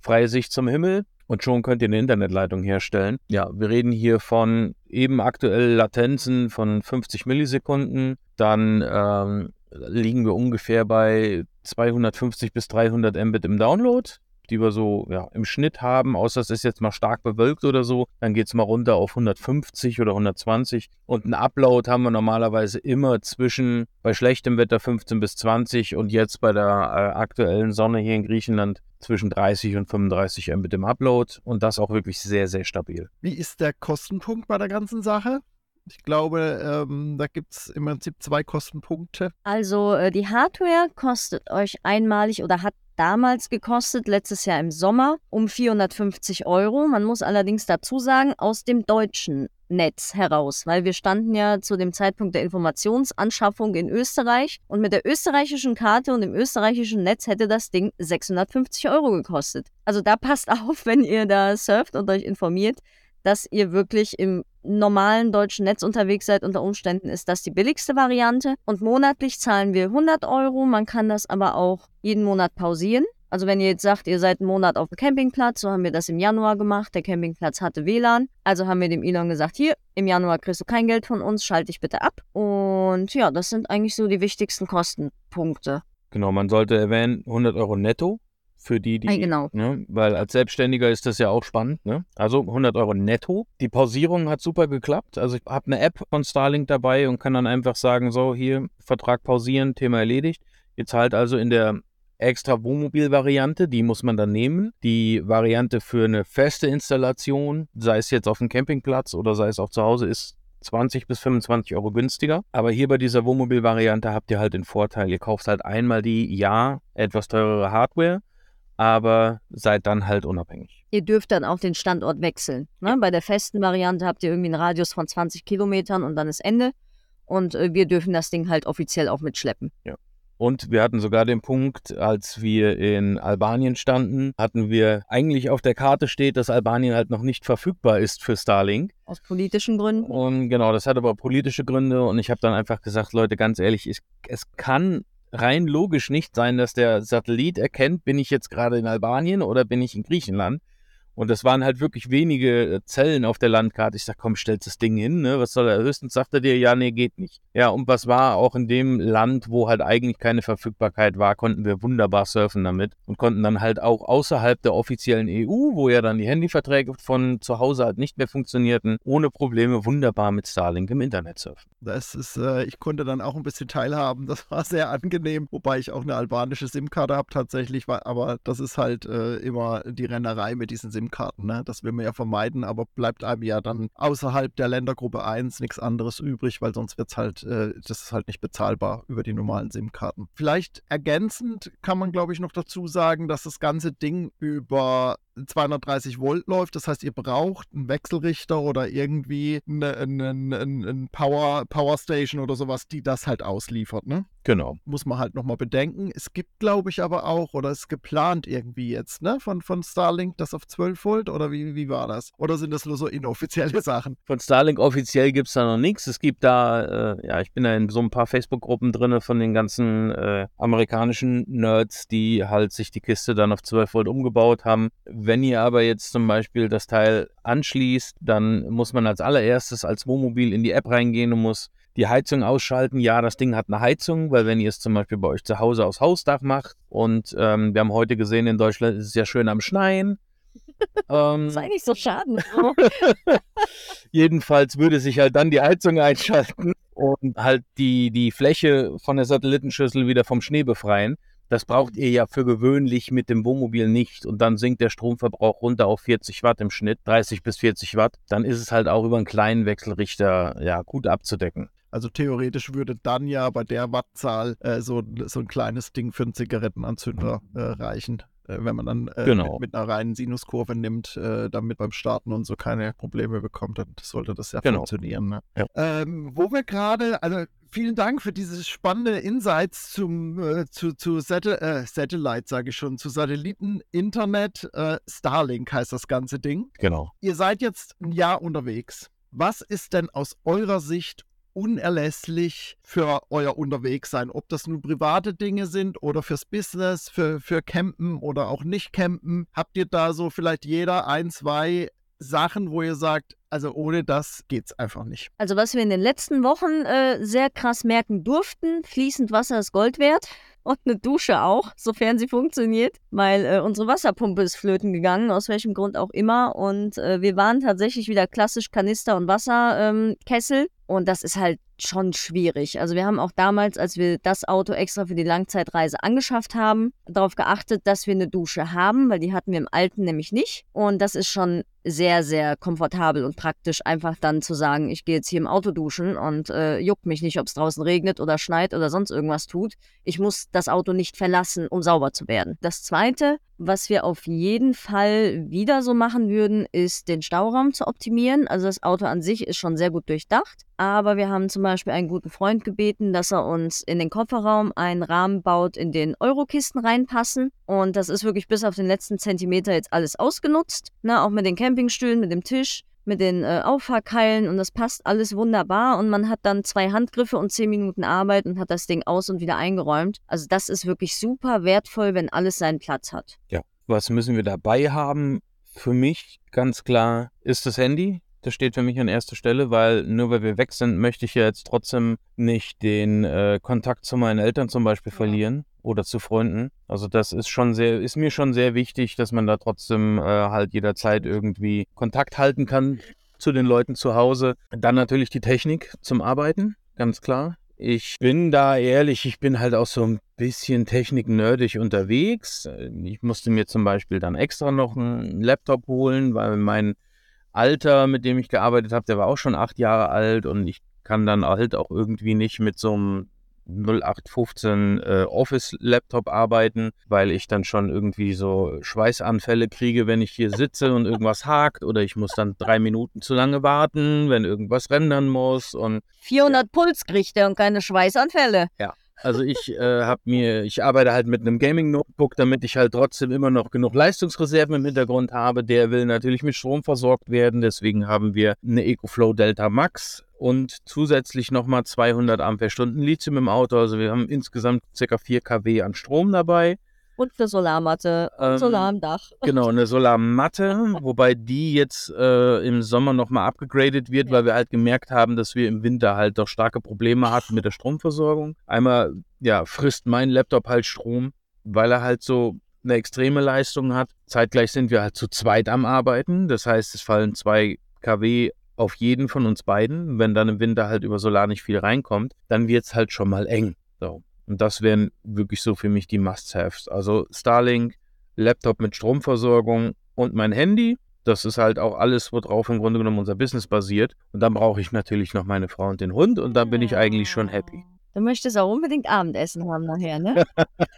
Freie Sicht zum Himmel, und schon könnt ihr eine Internetleitung herstellen. Ja, wir reden hier von eben aktuell Latenzen von 50 Millisekunden. Dann ähm, liegen wir ungefähr bei 250 bis 300 Mbit im Download die wir so ja, im Schnitt haben, außer es ist jetzt mal stark bewölkt oder so, dann geht es mal runter auf 150 oder 120. Und ein Upload haben wir normalerweise immer zwischen bei schlechtem Wetter 15 bis 20 und jetzt bei der äh, aktuellen Sonne hier in Griechenland zwischen 30 und 35 Mbit im Upload und das auch wirklich sehr, sehr stabil. Wie ist der Kostenpunkt bei der ganzen Sache? Ich glaube, ähm, da gibt es im Prinzip zwei Kostenpunkte. Also äh, die Hardware kostet euch einmalig oder hat damals gekostet, letztes Jahr im Sommer, um 450 Euro. Man muss allerdings dazu sagen, aus dem deutschen Netz heraus, weil wir standen ja zu dem Zeitpunkt der Informationsanschaffung in Österreich und mit der österreichischen Karte und dem österreichischen Netz hätte das Ding 650 Euro gekostet. Also da passt (laughs) auf, wenn ihr da surft und euch informiert, dass ihr wirklich im normalen deutschen Netz unterwegs seid, unter Umständen ist das die billigste Variante. Und monatlich zahlen wir 100 Euro. Man kann das aber auch jeden Monat pausieren. Also wenn ihr jetzt sagt, ihr seid einen Monat auf dem Campingplatz, so haben wir das im Januar gemacht. Der Campingplatz hatte WLAN. Also haben wir dem Elon gesagt, hier, im Januar kriegst du kein Geld von uns, schalte dich bitte ab. Und ja, das sind eigentlich so die wichtigsten Kostenpunkte. Genau, man sollte erwähnen, 100 Euro netto für die, die. Hey, genau. Ne, weil als Selbstständiger ist das ja auch spannend. Ne? Also 100 Euro netto. Die Pausierung hat super geklappt. Also ich habe eine App von Starlink dabei und kann dann einfach sagen, so hier, Vertrag pausieren, Thema erledigt. Ihr zahlt also in der extra Wohnmobil-Variante, die muss man dann nehmen. Die Variante für eine feste Installation, sei es jetzt auf dem Campingplatz oder sei es auch zu Hause, ist 20 bis 25 Euro günstiger. Aber hier bei dieser Wohnmobil-Variante habt ihr halt den Vorteil, ihr kauft halt einmal die, ja, etwas teurere Hardware aber seid dann halt unabhängig. Ihr dürft dann auch den Standort wechseln. Ne? Bei der festen Variante habt ihr irgendwie einen Radius von 20 Kilometern und dann ist Ende. Und äh, wir dürfen das Ding halt offiziell auch mitschleppen. Ja. Und wir hatten sogar den Punkt, als wir in Albanien standen, hatten wir eigentlich auf der Karte steht, dass Albanien halt noch nicht verfügbar ist für Starlink. Aus politischen Gründen. Und genau, das hat aber politische Gründe. Und ich habe dann einfach gesagt, Leute, ganz ehrlich, es, es kann rein logisch nicht sein, dass der Satellit erkennt, bin ich jetzt gerade in Albanien oder bin ich in Griechenland. Und das waren halt wirklich wenige äh, Zellen auf der Landkarte. Ich sag, komm, stellt das Ding hin, ne? Was soll er? Höchstens sagt er dir, ja, nee, geht nicht. Ja, und was war auch in dem Land, wo halt eigentlich keine Verfügbarkeit war, konnten wir wunderbar surfen damit und konnten dann halt auch außerhalb der offiziellen EU, wo ja dann die Handyverträge von zu Hause halt nicht mehr funktionierten, ohne Probleme wunderbar mit Starlink im Internet surfen. Das ist, äh, ich konnte dann auch ein bisschen teilhaben. Das war sehr angenehm, wobei ich auch eine albanische SIM-Karte habe tatsächlich, aber das ist halt äh, immer die Rennerei mit diesen SIM SIM-Karten. Ne? Das will man ja vermeiden, aber bleibt einem ja dann außerhalb der Ländergruppe 1 nichts anderes übrig, weil sonst wird es halt, äh, das ist halt nicht bezahlbar über die normalen SIM-Karten. Vielleicht ergänzend kann man, glaube ich, noch dazu sagen, dass das ganze Ding über 230 Volt läuft. Das heißt, ihr braucht einen Wechselrichter oder irgendwie eine, eine, eine, eine Power, Power Station oder sowas, die das halt ausliefert. Ne? Genau. Muss man halt nochmal bedenken. Es gibt, glaube ich, aber auch, oder ist geplant irgendwie jetzt, ne, von, von Starlink das auf 12 Volt oder wie, wie war das? Oder sind das nur so inoffizielle (laughs) Sachen? Von Starlink offiziell gibt es da noch nichts. Es gibt da, äh, ja, ich bin da in so ein paar Facebook-Gruppen drin von den ganzen äh, amerikanischen Nerds, die halt sich die Kiste dann auf 12 Volt umgebaut haben. Wenn ihr aber jetzt zum Beispiel das Teil anschließt, dann muss man als allererstes als Wohnmobil in die App reingehen und muss die Heizung ausschalten. Ja, das Ding hat eine Heizung, weil wenn ihr es zum Beispiel bei euch zu Hause aus Hausdach macht und ähm, wir haben heute gesehen, in Deutschland ist es ja schön am Schneien. (laughs) ähm, Sei nicht so schade. (laughs) jedenfalls würde sich halt dann die Heizung einschalten und halt die, die Fläche von der Satellitenschüssel wieder vom Schnee befreien. Das braucht ihr ja für gewöhnlich mit dem Wohnmobil nicht. Und dann sinkt der Stromverbrauch runter auf 40 Watt im Schnitt, 30 bis 40 Watt. Dann ist es halt auch über einen kleinen Wechselrichter ja gut abzudecken. Also theoretisch würde dann ja bei der Wattzahl äh, so, so ein kleines Ding für einen Zigarettenanzünder äh, reichen äh, wenn man dann äh, genau. mit, mit, einer reinen Sinuskurve nimmt, äh, damit beim Starten und so keine Probleme bekommt, dann sollte das ja genau. funktionieren. Ne? Ja. Ähm, wo wir gerade, also vielen Dank für diese spannende Insights zum, äh, zu, zu Satel äh, Satellite, sage ich schon, zu Satelliten-Internet. Äh, Starlink heißt das ganze Ding. Genau. Ihr seid jetzt ein Jahr unterwegs. Was ist denn aus eurer Sicht unerlässlich für euer Unterwegssein. Ob das nun private Dinge sind oder fürs Business, für, für Campen oder auch nicht Campen. Habt ihr da so vielleicht jeder ein, zwei Sachen, wo ihr sagt, also ohne das geht's einfach nicht. Also was wir in den letzten Wochen äh, sehr krass merken durften, fließend Wasser ist Gold wert (laughs) und eine Dusche auch, sofern sie funktioniert, weil äh, unsere Wasserpumpe ist flöten gegangen, aus welchem Grund auch immer. Und äh, wir waren tatsächlich wieder klassisch Kanister und Wasserkessel. Ähm, und das ist halt schon schwierig. Also wir haben auch damals, als wir das Auto extra für die Langzeitreise angeschafft haben, darauf geachtet, dass wir eine Dusche haben, weil die hatten wir im alten nämlich nicht. Und das ist schon sehr, sehr komfortabel und praktisch, einfach dann zu sagen, ich gehe jetzt hier im Auto duschen und äh, juckt mich nicht, ob es draußen regnet oder schneit oder sonst irgendwas tut. Ich muss das Auto nicht verlassen, um sauber zu werden. Das Zweite, was wir auf jeden Fall wieder so machen würden, ist den Stauraum zu optimieren. Also das Auto an sich ist schon sehr gut durchdacht, aber wir haben zum Beispiel einen guten Freund gebeten, dass er uns in den Kofferraum einen Rahmen baut, in den Eurokisten reinpassen. Und das ist wirklich bis auf den letzten Zentimeter jetzt alles ausgenutzt. Ne, auch mit den Campingstühlen, mit dem Tisch mit den äh, Auffahrkeilen und das passt alles wunderbar und man hat dann zwei Handgriffe und zehn Minuten Arbeit und hat das Ding aus und wieder eingeräumt. Also das ist wirklich super wertvoll, wenn alles seinen Platz hat. Ja, was müssen wir dabei haben? Für mich ganz klar ist das Handy. Das steht für mich an erster Stelle, weil nur weil wir weg sind, möchte ich ja jetzt trotzdem nicht den äh, Kontakt zu meinen Eltern zum Beispiel ja. verlieren oder zu Freunden. Also das ist schon sehr, ist mir schon sehr wichtig, dass man da trotzdem äh, halt jederzeit irgendwie Kontakt halten kann zu den Leuten zu Hause. Dann natürlich die Technik zum Arbeiten, ganz klar. Ich bin da ehrlich, ich bin halt auch so ein bisschen techniknerdig unterwegs. Ich musste mir zum Beispiel dann extra noch einen Laptop holen, weil mein Alter, mit dem ich gearbeitet habe, der war auch schon acht Jahre alt und ich kann dann halt auch irgendwie nicht mit so einem 0815 äh, Office-Laptop arbeiten, weil ich dann schon irgendwie so Schweißanfälle kriege, wenn ich hier sitze und irgendwas hakt oder ich muss dann drei Minuten zu lange warten, wenn irgendwas rendern muss und 400 ja. Puls kriegt er und keine Schweißanfälle. Ja. Also ich äh, habe mir, ich arbeite halt mit einem Gaming-Notebook, damit ich halt trotzdem immer noch genug Leistungsreserven im Hintergrund habe. Der will natürlich mit Strom versorgt werden. Deswegen haben wir eine EcoFlow Delta Max und zusätzlich nochmal 200 Ampere-Stunden Lithium im Auto. Also wir haben insgesamt ca. 4 kW an Strom dabei. Und eine Solarmatte und ähm. (laughs) Genau, eine Solarmatte, wobei die jetzt äh, im Sommer nochmal abgegradet wird, ja. weil wir halt gemerkt haben, dass wir im Winter halt doch starke Probleme hatten mit der Stromversorgung. Einmal, ja, frisst mein Laptop halt Strom, weil er halt so eine extreme Leistung hat. Zeitgleich sind wir halt zu zweit am Arbeiten. Das heißt, es fallen zwei kW auf jeden von uns beiden. Wenn dann im Winter halt über Solar nicht viel reinkommt, dann wird es halt schon mal eng. So. Und das wären wirklich so für mich die Must-Haves. Also Starlink, Laptop mit Stromversorgung und mein Handy. Das ist halt auch alles, worauf im Grunde genommen unser Business basiert. Und dann brauche ich natürlich noch meine Frau und den Hund und dann bin ich eigentlich schon happy. Du möchtest auch unbedingt Abendessen haben nachher, ne?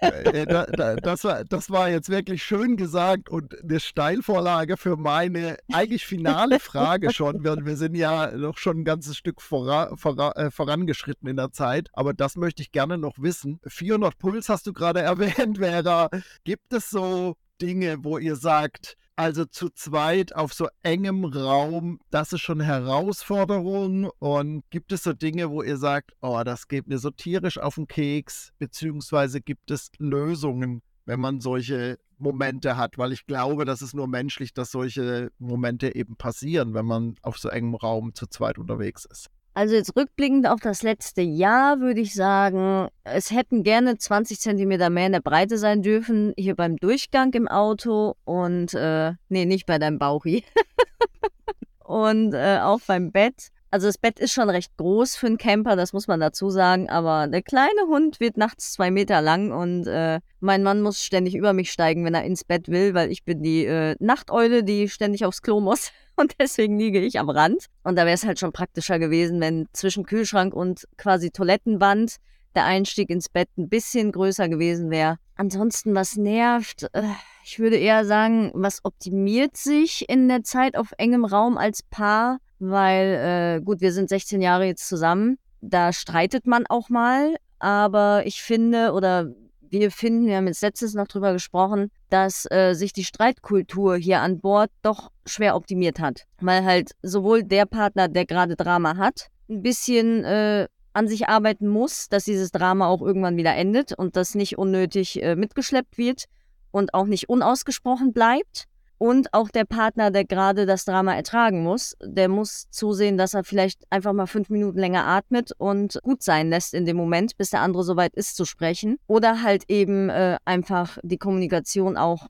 Äh, da, da, das, war, das war jetzt wirklich schön gesagt und eine Steilvorlage für meine eigentlich finale Frage schon. Wir, wir sind ja noch schon ein ganzes Stück vora, vora, äh, vorangeschritten in der Zeit, aber das möchte ich gerne noch wissen. 400 Puls hast du gerade (laughs) erwähnt, Vera. Gibt es so Dinge, wo ihr sagt, also zu zweit auf so engem Raum, das ist schon eine Herausforderung. Und gibt es so Dinge, wo ihr sagt, oh, das geht mir so tierisch auf den Keks, beziehungsweise gibt es Lösungen, wenn man solche Momente hat? Weil ich glaube, das ist nur menschlich, dass solche Momente eben passieren, wenn man auf so engem Raum zu zweit unterwegs ist. Also jetzt rückblickend auf das letzte Jahr würde ich sagen, es hätten gerne 20 Zentimeter mehr in der Breite sein dürfen, hier beim Durchgang im Auto und, äh, nee, nicht bei deinem Bauchi. (laughs) und äh, auch beim Bett. Also das Bett ist schon recht groß für einen Camper, das muss man dazu sagen, aber der kleine Hund wird nachts zwei Meter lang und äh, mein Mann muss ständig über mich steigen, wenn er ins Bett will, weil ich bin die äh, Nachteule, die ständig aufs Klo muss. (laughs) und deswegen liege ich am Rand. Und da wäre es halt schon praktischer gewesen, wenn zwischen Kühlschrank und quasi Toilettenwand der Einstieg ins Bett ein bisschen größer gewesen wäre. Ansonsten, was nervt, äh, ich würde eher sagen, was optimiert sich in der Zeit auf engem Raum als Paar, weil, äh, gut, wir sind 16 Jahre jetzt zusammen. Da streitet man auch mal, aber ich finde, oder wir finden, wir haben jetzt letztes noch drüber gesprochen, dass äh, sich die Streitkultur hier an Bord doch schwer optimiert hat. Weil halt sowohl der Partner, der gerade Drama hat, ein bisschen äh, an sich arbeiten muss, dass dieses Drama auch irgendwann wieder endet und das nicht unnötig äh, mitgeschleppt wird und auch nicht unausgesprochen bleibt. Und auch der Partner, der gerade das Drama ertragen muss, der muss zusehen, dass er vielleicht einfach mal fünf Minuten länger atmet und gut sein lässt in dem Moment, bis der andere soweit ist zu sprechen. Oder halt eben äh, einfach die Kommunikation auch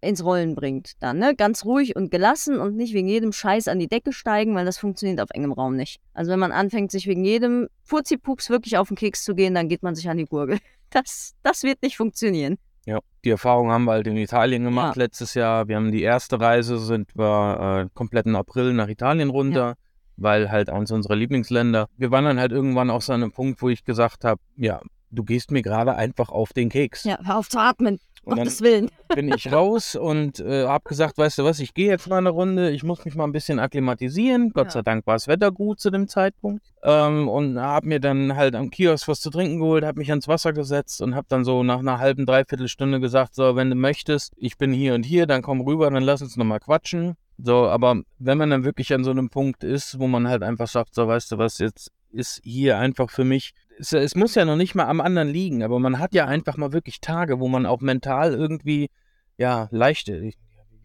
ins Rollen bringt. Dann, ne? Ganz ruhig und gelassen und nicht wegen jedem Scheiß an die Decke steigen, weil das funktioniert auf engem Raum nicht. Also wenn man anfängt, sich wegen jedem Furzi-Pups wirklich auf den Keks zu gehen, dann geht man sich an die Gurgel. (laughs) Das, das wird nicht funktionieren. Ja, die Erfahrung haben wir halt in Italien gemacht ja. letztes Jahr. Wir haben die erste Reise, sind wir äh, komplett im April nach Italien runter, ja. weil halt eins unserer Lieblingsländer. Wir waren dann halt irgendwann auch so an einem Punkt, wo ich gesagt habe, ja, du gehst mir gerade einfach auf den Keks. Ja, hör auf zu atmen. Und Gottes Willen. (laughs) bin ich raus und äh, habe gesagt, weißt du was, ich gehe jetzt mal eine Runde, ich muss mich mal ein bisschen akklimatisieren. Gott ja. sei Dank war das Wetter gut zu dem Zeitpunkt. Ähm, und habe mir dann halt am Kiosk was zu trinken geholt, habe mich ans Wasser gesetzt und habe dann so nach einer halben, dreiviertel Stunde gesagt, so, wenn du möchtest, ich bin hier und hier, dann komm rüber, dann lass uns nochmal quatschen. So, aber wenn man dann wirklich an so einem Punkt ist, wo man halt einfach sagt, so, weißt du was, jetzt ist hier einfach für mich es, es, muss ja noch nicht mal am anderen liegen, aber man hat ja einfach mal wirklich Tage, wo man auch mental irgendwie, ja, leicht, wie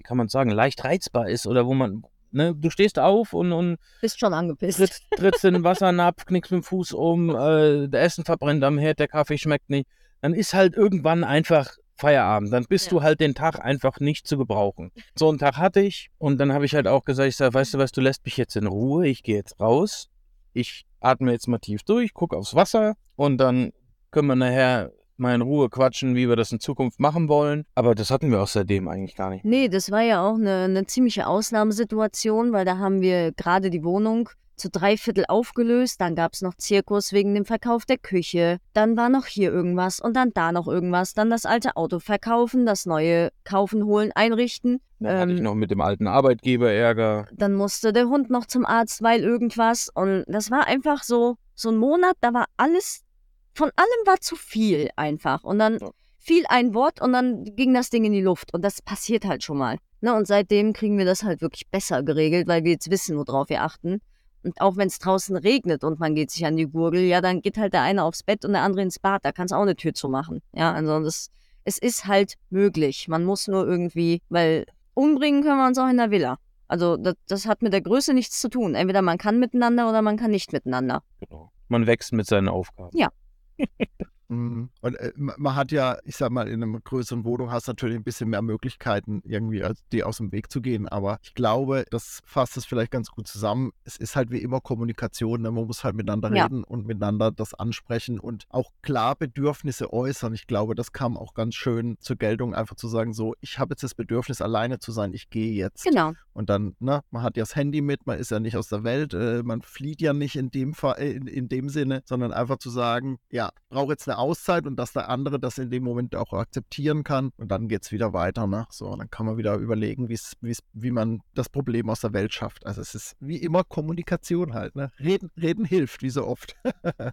kann man sagen, leicht reizbar ist oder wo man, ne, du stehst auf und, und bist schon angepisst. Tritt, trittst in den Wassernapf, knickst mit dem Fuß um, (laughs) äh, der Essen verbrennt am Herd, der Kaffee schmeckt nicht. Dann ist halt irgendwann einfach Feierabend. Dann bist ja. du halt den Tag einfach nicht zu gebrauchen. So einen Tag hatte ich und dann habe ich halt auch gesagt, ich sage, weißt du was, du lässt mich jetzt in Ruhe, ich gehe jetzt raus. Ich atme jetzt mal tief durch, gucke aufs Wasser und dann können wir nachher mal in Ruhe quatschen, wie wir das in Zukunft machen wollen. Aber das hatten wir auch seitdem eigentlich gar nicht. Nee, das war ja auch eine, eine ziemliche Ausnahmesituation, weil da haben wir gerade die Wohnung zu drei Viertel aufgelöst, dann gab es noch Zirkus wegen dem Verkauf der Küche, dann war noch hier irgendwas und dann da noch irgendwas, dann das alte Auto verkaufen, das neue kaufen, holen, einrichten. Dann ähm, hatte ich ähm, noch mit dem alten Arbeitgeber Ärger. Dann musste der Hund noch zum Arzt, weil irgendwas und das war einfach so, so ein Monat, da war alles, von allem war zu viel einfach und dann ja. fiel ein Wort und dann ging das Ding in die Luft und das passiert halt schon mal. Ne, und seitdem kriegen wir das halt wirklich besser geregelt, weil wir jetzt wissen, worauf wir achten. Und auch wenn es draußen regnet und man geht sich an die Gurgel, ja, dann geht halt der eine aufs Bett und der andere ins Bad. Da kannst du auch eine Tür zu machen. Ja, also das, es ist halt möglich. Man muss nur irgendwie, weil umbringen können wir uns auch in der Villa. Also das, das hat mit der Größe nichts zu tun. Entweder man kann miteinander oder man kann nicht miteinander. Genau. Man wächst mit seinen Aufgaben. Ja. (laughs) Mhm. Und äh, man hat ja, ich sag mal, in einer größeren Wohnung hast du natürlich ein bisschen mehr Möglichkeiten, irgendwie als die aus dem Weg zu gehen. Aber ich glaube, das fasst es vielleicht ganz gut zusammen. Es ist halt wie immer Kommunikation. Ne? Man muss halt miteinander ja. reden und miteinander das ansprechen und auch klar Bedürfnisse äußern. Ich glaube, das kam auch ganz schön zur Geltung, einfach zu sagen, so, ich habe jetzt das Bedürfnis, alleine zu sein, ich gehe jetzt. Genau. Und dann, ne, man hat ja das Handy mit, man ist ja nicht aus der Welt, äh, man flieht ja nicht in dem Fall, äh, in, in dem Sinne, sondern einfach zu sagen, ja, brauche jetzt eine Auszeit und dass der andere das in dem Moment auch akzeptieren kann und dann geht es wieder weiter. Ne? So, dann kann man wieder überlegen, wie's, wie's, wie man das Problem aus der Welt schafft. Also es ist wie immer Kommunikation halt. Ne? Reden, reden hilft, wie so oft.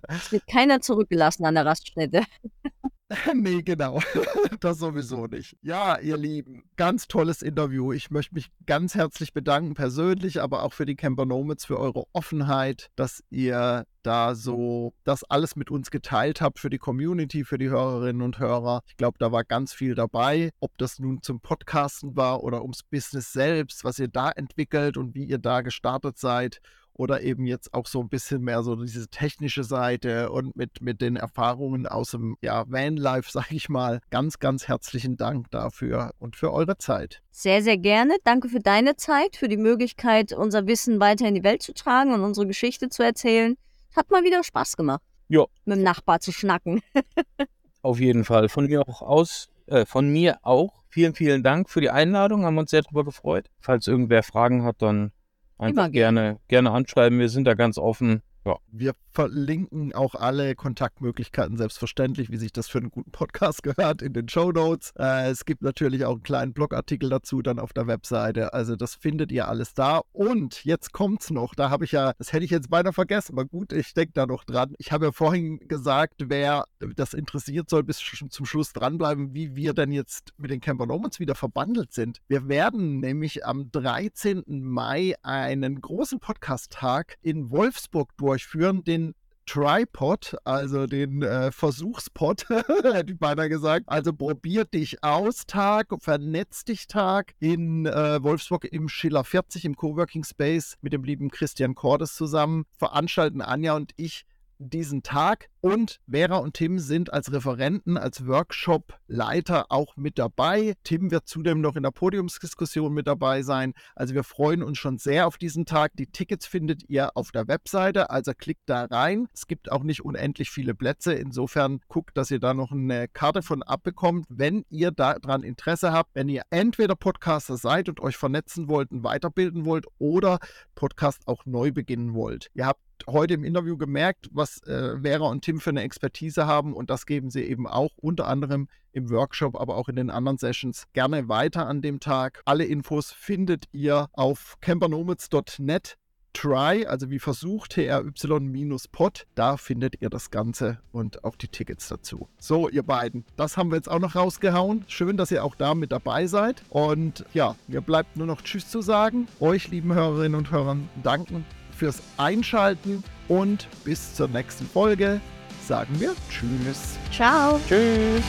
es wird keiner zurückgelassen an der Raststätte. (laughs) (laughs) nee, genau. (laughs) das sowieso nicht. Ja, ihr Lieben, ganz tolles Interview. Ich möchte mich ganz herzlich bedanken, persönlich, aber auch für die Camper Nomads, für eure Offenheit, dass ihr da so das alles mit uns geteilt habt für die Community, für die Hörerinnen und Hörer. Ich glaube, da war ganz viel dabei. Ob das nun zum Podcasten war oder ums Business selbst, was ihr da entwickelt und wie ihr da gestartet seid oder eben jetzt auch so ein bisschen mehr so diese technische Seite und mit, mit den Erfahrungen aus dem ja, Vanlife, (laughs) sag ich mal. Ganz, ganz herzlichen Dank dafür und für eure Zeit. Sehr, sehr gerne. Danke für deine Zeit, für die Möglichkeit, unser Wissen weiter in die Welt zu tragen und unsere Geschichte zu erzählen. Hat mal wieder Spaß gemacht. Ja. Mit dem Nachbar zu schnacken. (laughs) Auf jeden Fall. Von mir auch aus, äh, von mir auch. Vielen, vielen Dank für die Einladung. Haben uns sehr darüber gefreut. Falls irgendwer Fragen hat, dann Einfach gerne, gerne anschreiben. Wir sind da ganz offen. Ja. Wir verlinken auch alle Kontaktmöglichkeiten selbstverständlich, wie sich das für einen guten Podcast gehört, in den Show Notes. Äh, es gibt natürlich auch einen kleinen Blogartikel dazu dann auf der Webseite. Also das findet ihr alles da. Und jetzt kommt's noch. Da habe ich ja, das hätte ich jetzt beinahe vergessen, aber gut, ich denke da noch dran. Ich habe ja vorhin gesagt, wer das interessiert, soll bis zum Schluss dranbleiben, wie wir denn jetzt mit den Camper Nomads wieder verbandelt sind. Wir werden nämlich am 13. Mai einen großen Podcast-Tag in Wolfsburg durch durchführen, den Tripod, also den äh, Versuchspod, (laughs) hätte ich beinahe gesagt. Also probier dich aus Tag, vernetz dich Tag in äh, Wolfsburg im Schiller 40 im Coworking Space mit dem lieben Christian Cordes zusammen. Veranstalten Anja und ich diesen Tag und Vera und Tim sind als Referenten, als Workshop-Leiter auch mit dabei. Tim wird zudem noch in der Podiumsdiskussion mit dabei sein. Also wir freuen uns schon sehr auf diesen Tag. Die Tickets findet ihr auf der Webseite, also klickt da rein. Es gibt auch nicht unendlich viele Plätze. Insofern guckt, dass ihr da noch eine Karte von abbekommt, wenn ihr daran Interesse habt, wenn ihr entweder Podcaster seid und euch vernetzen wollt und weiterbilden wollt oder Podcast auch neu beginnen wollt. Ihr habt heute im Interview gemerkt, was äh, Vera und Tim für eine Expertise haben und das geben sie eben auch unter anderem im Workshop, aber auch in den anderen Sessions gerne weiter an dem Tag. Alle Infos findet ihr auf campernomads.net. Try, also wie versucht, TRY-Pod, da findet ihr das Ganze und auch die Tickets dazu. So, ihr beiden, das haben wir jetzt auch noch rausgehauen. Schön, dass ihr auch da mit dabei seid. Und ja, mir bleibt nur noch Tschüss zu sagen. Euch, lieben Hörerinnen und Hörern, danken fürs Einschalten und bis zur nächsten Folge sagen wir Tschüss. Ciao. Tschüss.